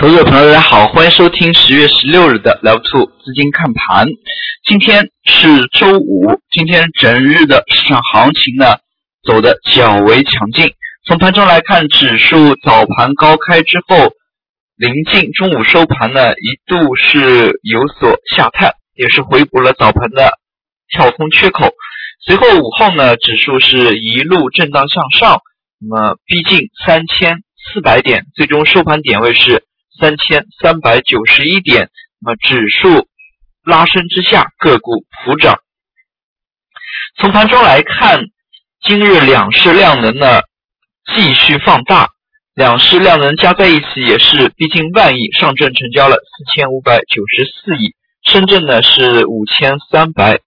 投资者朋友，大家好，欢迎收听十月十六日的 Level Two 资金看盘。今天是周五，今天整日的市场行情呢走的较为强劲。从盘中来看，指数早盘高开之后，临近中午收盘呢，一度是有所下探，也是回补了早盘的跳空缺口。随后午后呢，指数是一路震荡向上，那么逼近三千四百点，最终收盘点位是。三千三百九十一点，那么指数拉升之下，个股普涨。从盘中来看，今日两市量能呢继续放大，两市量能加在一起也是逼近万亿。上证成交了四千五百九十四亿，深圳呢是五千三百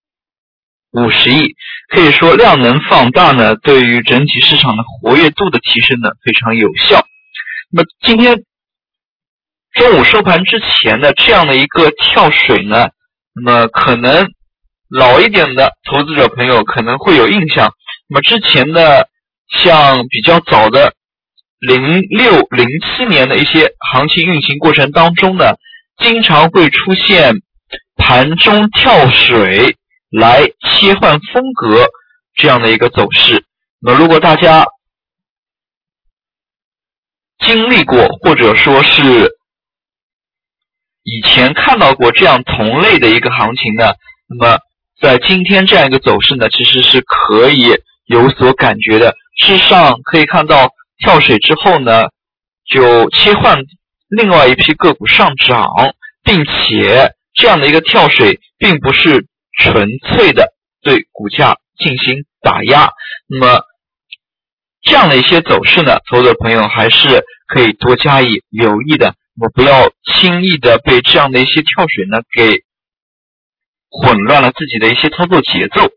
五十亿。可以说量能放大呢，对于整体市场的活跃度的提升呢非常有效。那么今天。中午收盘之前的这样的一个跳水呢，那么可能老一点的投资者朋友可能会有印象。那么之前的像比较早的零六零七年的一些行情运行过程当中呢，经常会出现盘中跳水来切换风格这样的一个走势。那么如果大家经历过或者说是以前看到过这样同类的一个行情呢，那么在今天这样一个走势呢，其实是可以有所感觉的。事实上可以看到跳水之后呢，就切换另外一批个股上涨，并且这样的一个跳水并不是纯粹的对股价进行打压。那么这样的一些走势呢，投资者朋友还是可以多加以留意的。我不要轻易的被这样的一些跳水呢给混乱了自己的一些操作节奏。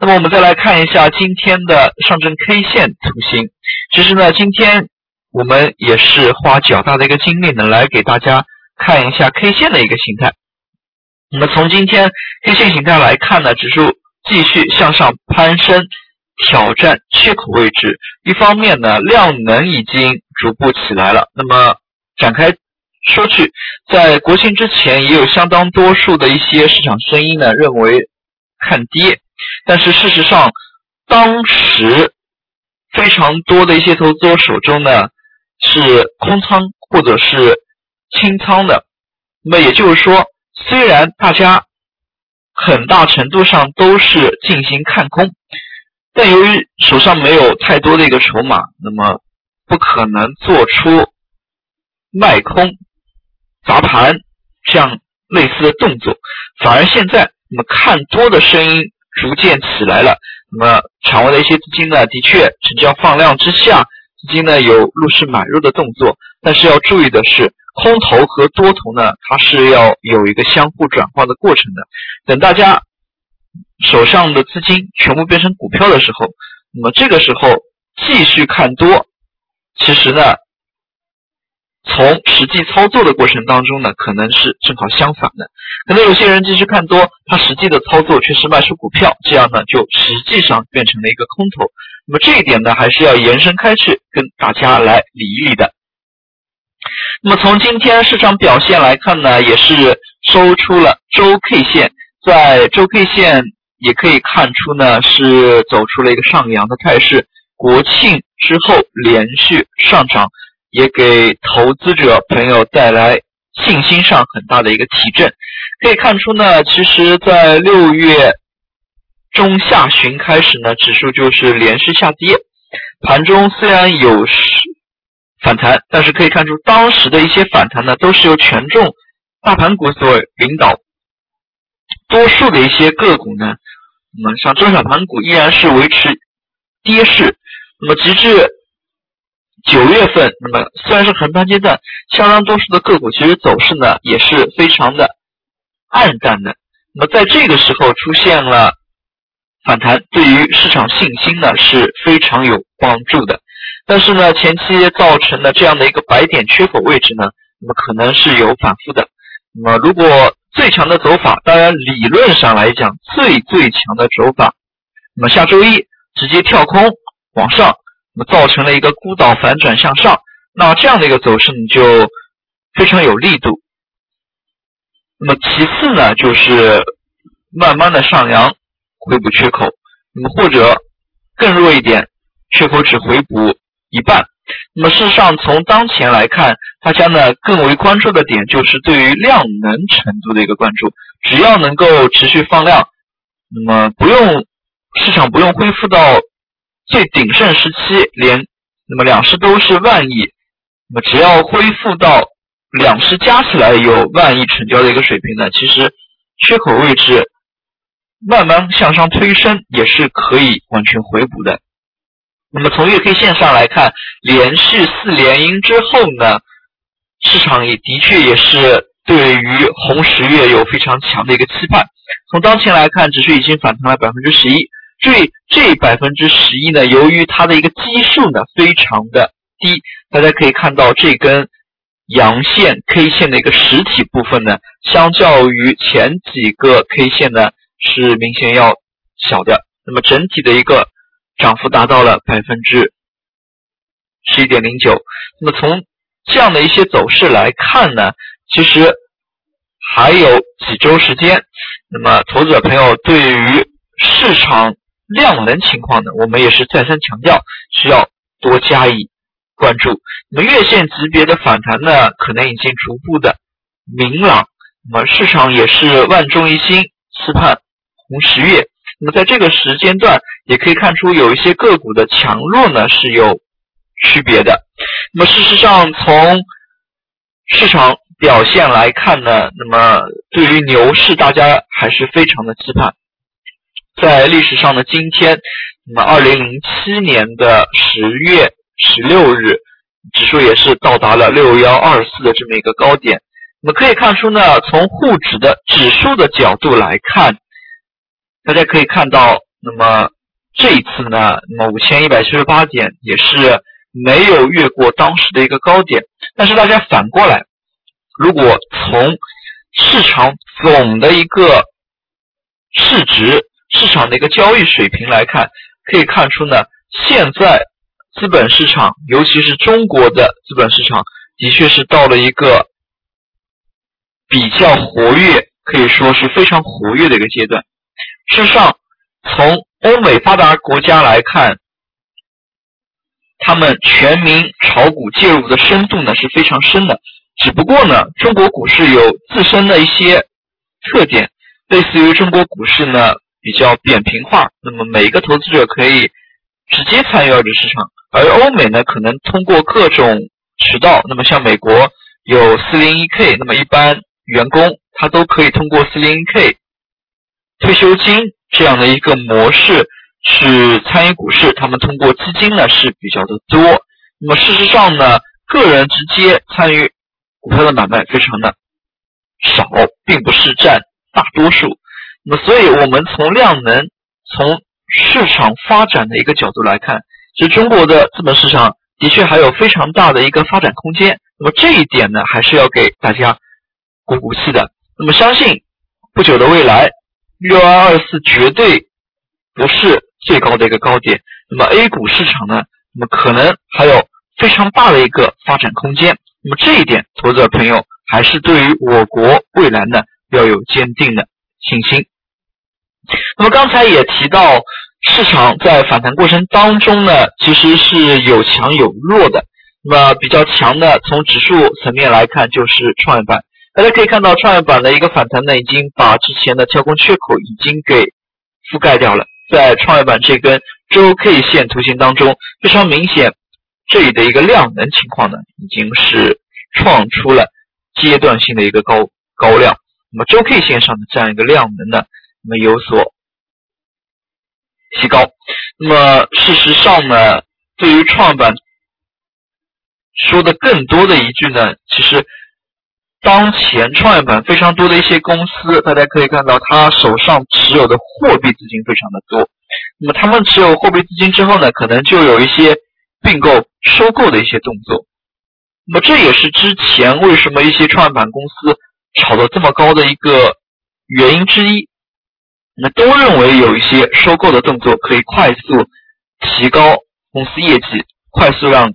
那么我们再来看一下今天的上证 K 线图形。其实呢，今天我们也是花较大的一个精力呢来给大家看一下 K 线的一个形态。那么从今天 K 线形态来看呢，指数继续向上攀升，挑战缺口位置。一方面呢，量能已经逐步起来了。那么展开。说去，在国庆之前，也有相当多数的一些市场声音呢，认为看跌。但是事实上，当时非常多的一些投资者手中呢是空仓或者是清仓的。那么也就是说，虽然大家很大程度上都是进行看空，但由于手上没有太多的一个筹码，那么不可能做出卖空。砸盘这样类似的动作，反而现在那么看多的声音逐渐起来了。那么场外的一些资金呢，的确成交放量之下，资金呢有入市买入的动作。但是要注意的是，空头和多头呢，它是要有一个相互转化的过程的。等大家手上的资金全部变成股票的时候，那么这个时候继续看多，其实呢。从实际操作的过程当中呢，可能是正好相反的。可能有些人继续看多，他实际的操作却是卖出股票，这样呢就实际上变成了一个空头。那么这一点呢，还是要延伸开去跟大家来理一理的。那么从今天市场表现来看呢，也是收出了周 K 线，在周 K 线也可以看出呢，是走出了一个上扬的态势。国庆之后连续上涨。也给投资者朋友带来信心上很大的一个提振。可以看出呢，其实，在六月中下旬开始呢，指数就是连续下跌。盘中虽然有反弹，但是可以看出当时的一些反弹呢，都是由权重大盘股所领导。多数的一些个股呢，那么像中小盘股依然是维持跌势。那么直至九月份，那么虽然是横盘阶段，相当多数的个股其实走势呢也是非常的暗淡的。那么在这个时候出现了反弹，对于市场信心呢是非常有帮助的。但是呢，前期造成的这样的一个白点缺口位置呢，那么可能是有反复的。那么如果最强的走法，当然理论上来讲最最强的走法，那么下周一直接跳空往上。那么造成了一个孤岛反转向上，那这样的一个走势，你就非常有力度。那么其次呢，就是慢慢的上扬回补缺口，那么或者更弱一点，缺口只回补一半。那么事实上，从当前来看，大家呢更为关注的点就是对于量能程度的一个关注。只要能够持续放量，那么不用市场不用恢复到最鼎盛时期，连那么两市都是万亿，那么只要恢复到两市加起来有万亿成交的一个水平呢，其实缺口位置慢慢向上推升也是可以完全回补的。那么从月 K 线上来看，连续四连阴之后呢，市场也的确也是对于红十月有非常强的一个期盼。从当前来看，指数已经反弹了百分之十一。这，这百分之十一呢，由于它的一个基数呢非常的低，大家可以看到这根阳线 K 线的一个实体部分呢，相较于前几个 K 线呢是明显要小的。那么整体的一个。涨幅达到了百分之十一点零九。那么从这样的一些走势来看呢，其实还有几周时间。那么投资者朋友对于市场量能情况呢，我们也是再三强调，需要多加以关注。那么月线级别的反弹呢，可能已经逐步的明朗。那么市场也是万众一心，期盼红十月。那么在这个时间段，也可以看出有一些个股的强弱呢是有区别的。那么事实上，从市场表现来看呢，那么对于牛市，大家还是非常的期盼。在历史上的今天，那么二零零七年的十月十六日，指数也是到达了六幺二四的这么一个高点。那么可以看出呢，从沪指的指数的角度来看。大家可以看到，那么这一次呢，那么五千一百七十八点也是没有越过当时的一个高点。但是大家反过来，如果从市场总的一个市值、市场的一个交易水平来看，可以看出呢，现在资本市场，尤其是中国的资本市场，的确是到了一个比较活跃，可以说是非常活跃的一个阶段。事实上，从欧美发达国家来看，他们全民炒股介入的深度呢是非常深的。只不过呢，中国股市有自身的一些特点，类似于中国股市呢比较扁平化，那么每一个投资者可以直接参与二级市场，而欧美呢可能通过各种渠道，那么像美国有四零一 K，那么一般员工他都可以通过四零一 K。退休金这样的一个模式去参与股市，他们通过基金呢是比较的多。那么事实上呢，个人直接参与股票的买卖非常的少，并不是占大多数。那么，所以我们从量能、从市场发展的一个角度来看，其实中国的资本市场的确还有非常大的一个发展空间。那么这一点呢，还是要给大家鼓鼓气的。那么相信不久的未来。六二二四绝对不是最高的一个高点，那么 A 股市场呢？那么可能还有非常大的一个发展空间。那么这一点，投资者朋友还是对于我国未来呢要有坚定的信心。那么刚才也提到，市场在反弹过程当中呢，其实是有强有弱的。那么比较强的，从指数层面来看，就是创业板。大家可以看到，创业板的一个反弹呢，已经把之前的跳空缺口已经给覆盖掉了。在创业板这根周 K 线图形当中，非常明显，这里的一个量能情况呢，已经是创出了阶段性的一个高高量。那么周 K 线上的这样一个量能呢，那么有所提高。那么事实上呢，对于创业板说的更多的一句呢，其实。当前创业板非常多的一些公司，大家可以看到，他手上持有的货币资金非常的多。那么他们持有货币资金之后呢，可能就有一些并购、收购的一些动作。那么这也是之前为什么一些创业板公司炒得这么高的一个原因之一。那都认为有一些收购的动作可以快速提高公司业绩，快速让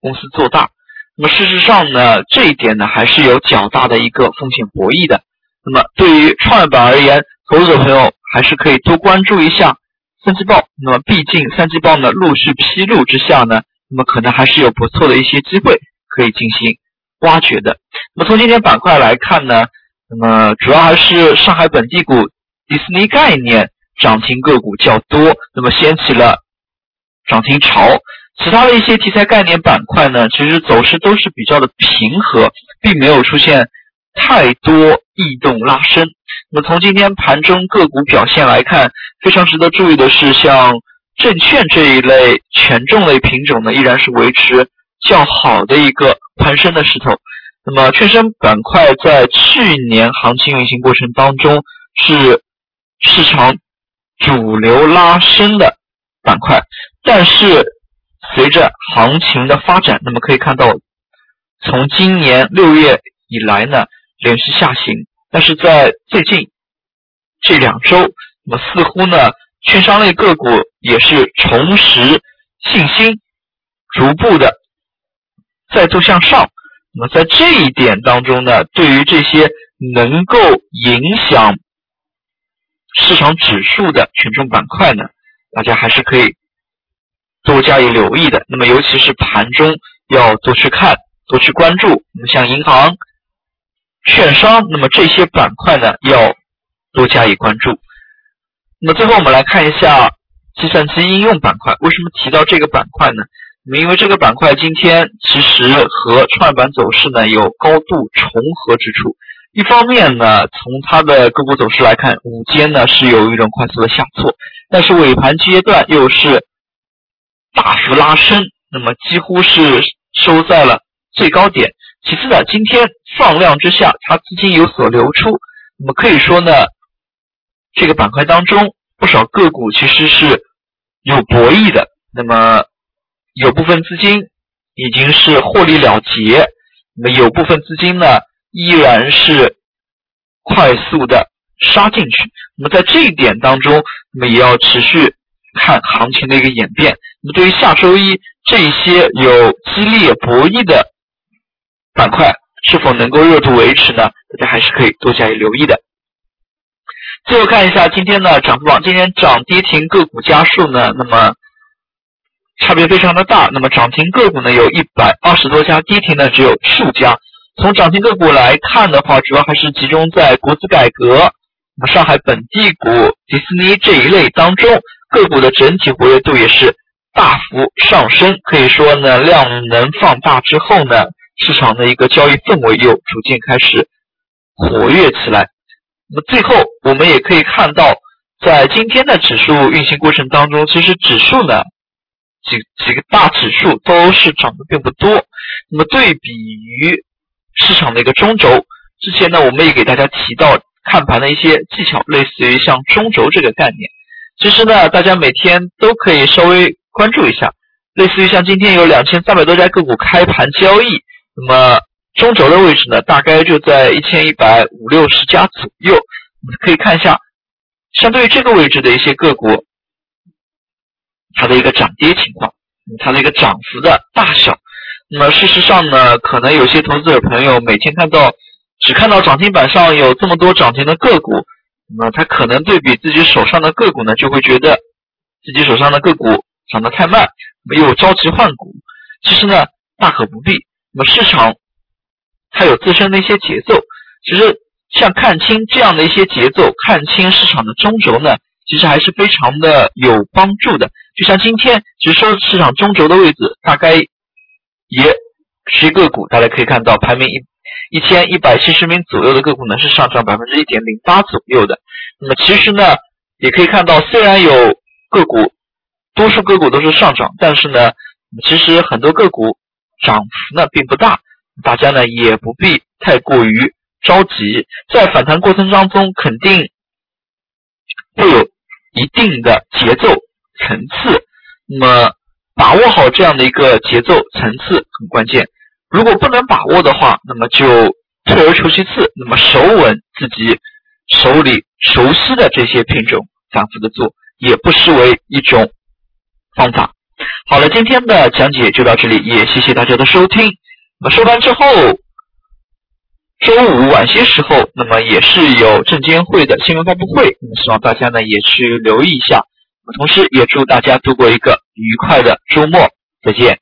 公司做大。那么事实上呢，这一点呢还是有较大的一个风险博弈的。那么对于创业板而言，投资者朋友还是可以多关注一下三季报。那么毕竟三季报呢陆续披露之下呢，那么可能还是有不错的一些机会可以进行挖掘的。那么从今天板块来看呢，那么主要还是上海本地股、迪士尼概念涨停个股较多，那么掀起了涨停潮。其他的一些题材概念板块呢，其实走势都是比较的平和，并没有出现太多异动拉升。那么从今天盘中个股表现来看，非常值得注意的是，像证券这一类权重类品种呢，依然是维持较好的一个攀升的势头。那么券商板块在去年行情运行过程当中，是市场主流拉升的板块，但是。随着行情的发展，那么可以看到，从今年六月以来呢，连续下行。但是在最近这两周，那么似乎呢，券商类个股也是重拾信心，逐步的再度向上。那么在这一点当中呢，对于这些能够影响市场指数的权重板块呢，大家还是可以。多加以留意的，那么尤其是盘中要多去看、多去关注。那么像银行、券商，那么这些板块呢，要多加以关注。那么最后我们来看一下计算机应用板块。为什么提到这个板块呢？因为这个板块今天其实和创业板走势呢有高度重合之处。一方面呢，从它的个股走势来看，午间呢是有一种快速的下挫，但是尾盘阶段又是。大幅拉升，那么几乎是收在了最高点。其次呢，今天放量之下，它资金有所流出，那么可以说呢，这个板块当中不少个股其实是有博弈的。那么有部分资金已经是获利了结，那么有部分资金呢依然是快速的杀进去。那么在这一点当中，那么也要持续。看行情的一个演变，那么对于下周一这一些有激烈博弈的板块，是否能够热度维持呢？大家还是可以多加以留意的。最后看一下今天的涨幅榜，今天涨跌停个股家数呢，那么差别非常的大。那么涨停个股呢有一百二十多家，跌停呢只有数家。从涨停个股来看的话，主要还是集中在国资改革、那么上海本地股、迪士尼这一类当中。个股的整体活跃度也是大幅上升，可以说呢，量能放大之后呢，市场的一个交易氛围又逐渐开始活跃起来。那么最后，我们也可以看到，在今天的指数运行过程当中，其实指数呢，几几个大指数都是涨的并不多。那么对比于市场的一个中轴，之前呢，我们也给大家提到看盘的一些技巧，类似于像中轴这个概念。其实呢，大家每天都可以稍微关注一下，类似于像今天有两千三百多家个股开盘交易，那么中轴的位置呢，大概就在一千一百五六十家左右。可以看一下，相对于这个位置的一些个股，它的一个涨跌情况，它的一个涨幅的大小。那么事实上呢，可能有些投资者朋友每天看到只看到涨停板上有这么多涨停的个股。那么他可能对比自己手上的个股呢，就会觉得自己手上的个股涨得太慢，没有着急换股。其实呢，大可不必。那么市场它有自身的一些节奏，其实像看清这样的一些节奏，看清市场的中轴呢，其实还是非常的有帮助的。就像今天，其实说市场中轴的位置，大概也是个股，大家可以看到排名一。一千一百七十名左右的个股呢是上涨百分之一点零八左右的。那么其实呢，也可以看到，虽然有个股，多数个股都是上涨，但是呢，其实很多个股涨幅呢并不大。大家呢也不必太过于着急，在反弹过程当中肯定会有一定的节奏层次。那么把握好这样的一个节奏层次很关键。如果不能把握的话，那么就退而求其次，那么守稳自己手里熟悉的这些品种，反复的做，也不失为一种方法。好了，今天的讲解就到这里，也谢谢大家的收听。那么收盘之后，周五晚些时候，那么也是有证监会的新闻发布会，那么希望大家呢也去留意一下。同时也祝大家度过一个愉快的周末，再见。